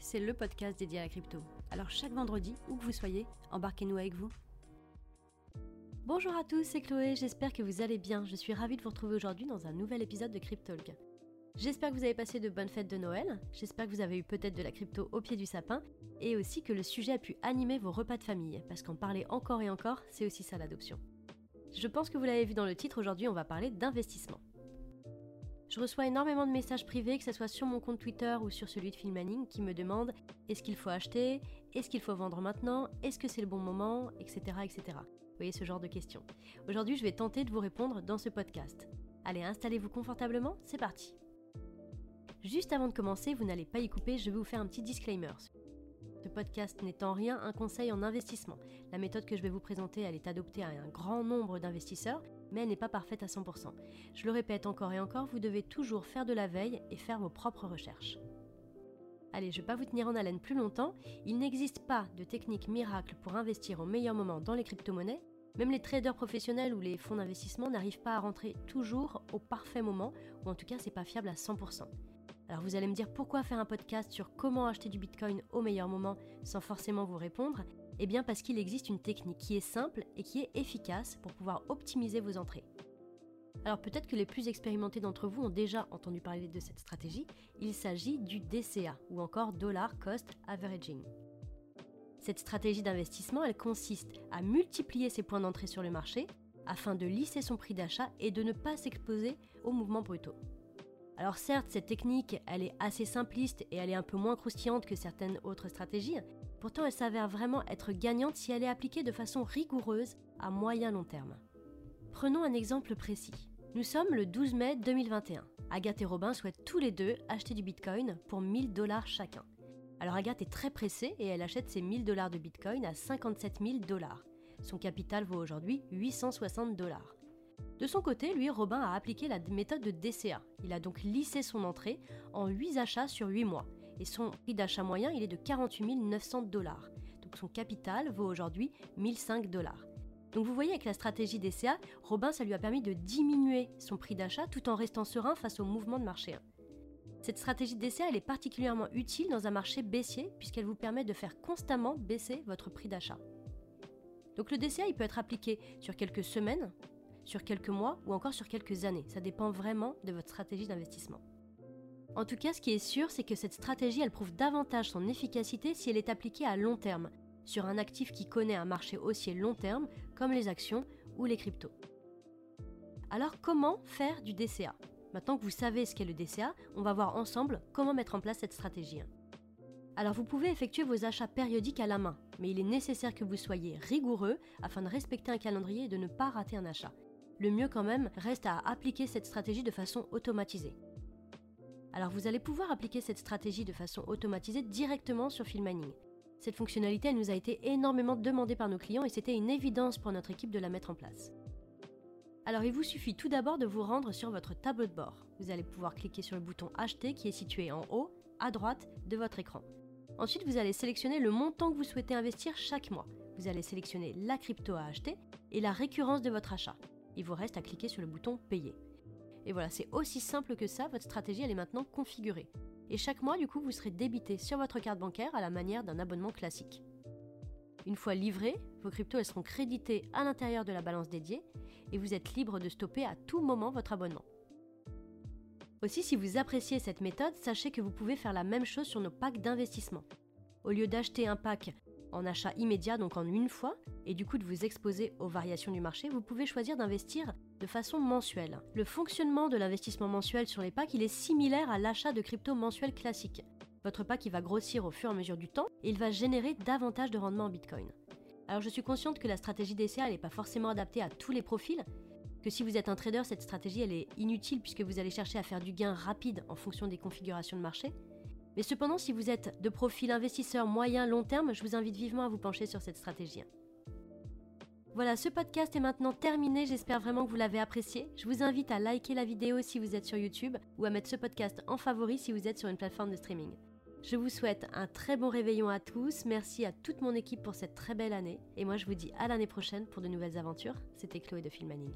C'est le podcast dédié à la crypto. Alors chaque vendredi, où que vous soyez, embarquez-nous avec vous. Bonjour à tous, c'est Chloé, j'espère que vous allez bien. Je suis ravie de vous retrouver aujourd'hui dans un nouvel épisode de Cryptalk. J'espère que vous avez passé de bonnes fêtes de Noël, j'espère que vous avez eu peut-être de la crypto au pied du sapin, et aussi que le sujet a pu animer vos repas de famille, parce qu'en parler encore et encore, c'est aussi ça l'adoption. Je pense que vous l'avez vu dans le titre, aujourd'hui on va parler d'investissement. Je reçois énormément de messages privés, que ce soit sur mon compte Twitter ou sur celui de Filmaning, qui me demandent est-ce qu'il faut acheter, est-ce qu'il faut vendre maintenant, est-ce que c'est le bon moment, etc., etc. Vous voyez ce genre de questions. Aujourd'hui, je vais tenter de vous répondre dans ce podcast. Allez, installez-vous confortablement, c'est parti. Juste avant de commencer, vous n'allez pas y couper, je vais vous faire un petit disclaimer. Ce podcast n'est en rien un conseil en investissement. La méthode que je vais vous présenter, elle est adoptée à un grand nombre d'investisseurs mais elle n'est pas parfaite à 100%. Je le répète encore et encore, vous devez toujours faire de la veille et faire vos propres recherches. Allez, je ne vais pas vous tenir en haleine plus longtemps, il n'existe pas de technique miracle pour investir au meilleur moment dans les crypto-monnaies. Même les traders professionnels ou les fonds d'investissement n'arrivent pas à rentrer toujours au parfait moment, ou en tout cas c'est pas fiable à 100%. Alors vous allez me dire pourquoi faire un podcast sur comment acheter du Bitcoin au meilleur moment sans forcément vous répondre eh bien parce qu'il existe une technique qui est simple et qui est efficace pour pouvoir optimiser vos entrées. Alors peut-être que les plus expérimentés d'entre vous ont déjà entendu parler de cette stratégie, il s'agit du DCA ou encore Dollar Cost Averaging. Cette stratégie d'investissement, elle consiste à multiplier ses points d'entrée sur le marché afin de lisser son prix d'achat et de ne pas s'exposer aux mouvements brutaux. Alors certes, cette technique, elle est assez simpliste et elle est un peu moins croustillante que certaines autres stratégies, Pourtant, elle s'avère vraiment être gagnante si elle est appliquée de façon rigoureuse à moyen long terme. Prenons un exemple précis. Nous sommes le 12 mai 2021. Agathe et Robin souhaitent tous les deux acheter du Bitcoin pour 1000 dollars chacun. Alors Agathe est très pressée et elle achète ses 1000 dollars de Bitcoin à 57 000 dollars. Son capital vaut aujourd'hui 860 dollars. De son côté, lui, Robin a appliqué la méthode de DCA. Il a donc lissé son entrée en 8 achats sur 8 mois et son prix d'achat moyen il est de 48 900 dollars. Donc son capital vaut aujourd'hui 1005 dollars. Donc vous voyez avec la stratégie DCA, Robin ça lui a permis de diminuer son prix d'achat tout en restant serein face au mouvement de marché. Cette stratégie DCA elle est particulièrement utile dans un marché baissier puisqu'elle vous permet de faire constamment baisser votre prix d'achat. Donc le DCA il peut être appliqué sur quelques semaines, sur quelques mois ou encore sur quelques années. Ça dépend vraiment de votre stratégie d'investissement. En tout cas, ce qui est sûr, c'est que cette stratégie, elle prouve davantage son efficacité si elle est appliquée à long terme, sur un actif qui connaît un marché haussier long terme, comme les actions ou les cryptos. Alors comment faire du DCA Maintenant que vous savez ce qu'est le DCA, on va voir ensemble comment mettre en place cette stratégie. Alors vous pouvez effectuer vos achats périodiques à la main, mais il est nécessaire que vous soyez rigoureux afin de respecter un calendrier et de ne pas rater un achat. Le mieux quand même reste à appliquer cette stratégie de façon automatisée. Alors vous allez pouvoir appliquer cette stratégie de façon automatisée directement sur Filmining. Cette fonctionnalité nous a été énormément demandée par nos clients et c'était une évidence pour notre équipe de la mettre en place. Alors il vous suffit tout d'abord de vous rendre sur votre tableau de bord. Vous allez pouvoir cliquer sur le bouton Acheter qui est situé en haut, à droite de votre écran. Ensuite, vous allez sélectionner le montant que vous souhaitez investir chaque mois. Vous allez sélectionner la crypto à acheter et la récurrence de votre achat. Il vous reste à cliquer sur le bouton Payer. Et voilà, c'est aussi simple que ça, votre stratégie elle est maintenant configurée. Et chaque mois, du coup, vous serez débité sur votre carte bancaire à la manière d'un abonnement classique. Une fois livrées, vos cryptos elles seront créditées à l'intérieur de la balance dédiée et vous êtes libre de stopper à tout moment votre abonnement. Aussi, si vous appréciez cette méthode, sachez que vous pouvez faire la même chose sur nos packs d'investissement. Au lieu d'acheter un pack en achat immédiat, donc en une fois, et du coup de vous exposer aux variations du marché, vous pouvez choisir d'investir de façon mensuelle. Le fonctionnement de l'investissement mensuel sur les packs, il est similaire à l'achat de crypto mensuel classique. Votre pack va grossir au fur et à mesure du temps et il va générer davantage de rendement en Bitcoin. Alors je suis consciente que la stratégie DCA n'est pas forcément adaptée à tous les profils, que si vous êtes un trader, cette stratégie est inutile puisque vous allez chercher à faire du gain rapide en fonction des configurations de marché. Mais cependant, si vous êtes de profil investisseur moyen long terme, je vous invite vivement à vous pencher sur cette stratégie. Voilà, ce podcast est maintenant terminé, j'espère vraiment que vous l'avez apprécié. Je vous invite à liker la vidéo si vous êtes sur YouTube ou à mettre ce podcast en favori si vous êtes sur une plateforme de streaming. Je vous souhaite un très bon réveillon à tous, merci à toute mon équipe pour cette très belle année, et moi je vous dis à l'année prochaine pour de nouvelles aventures. C'était Chloé de Filmaning.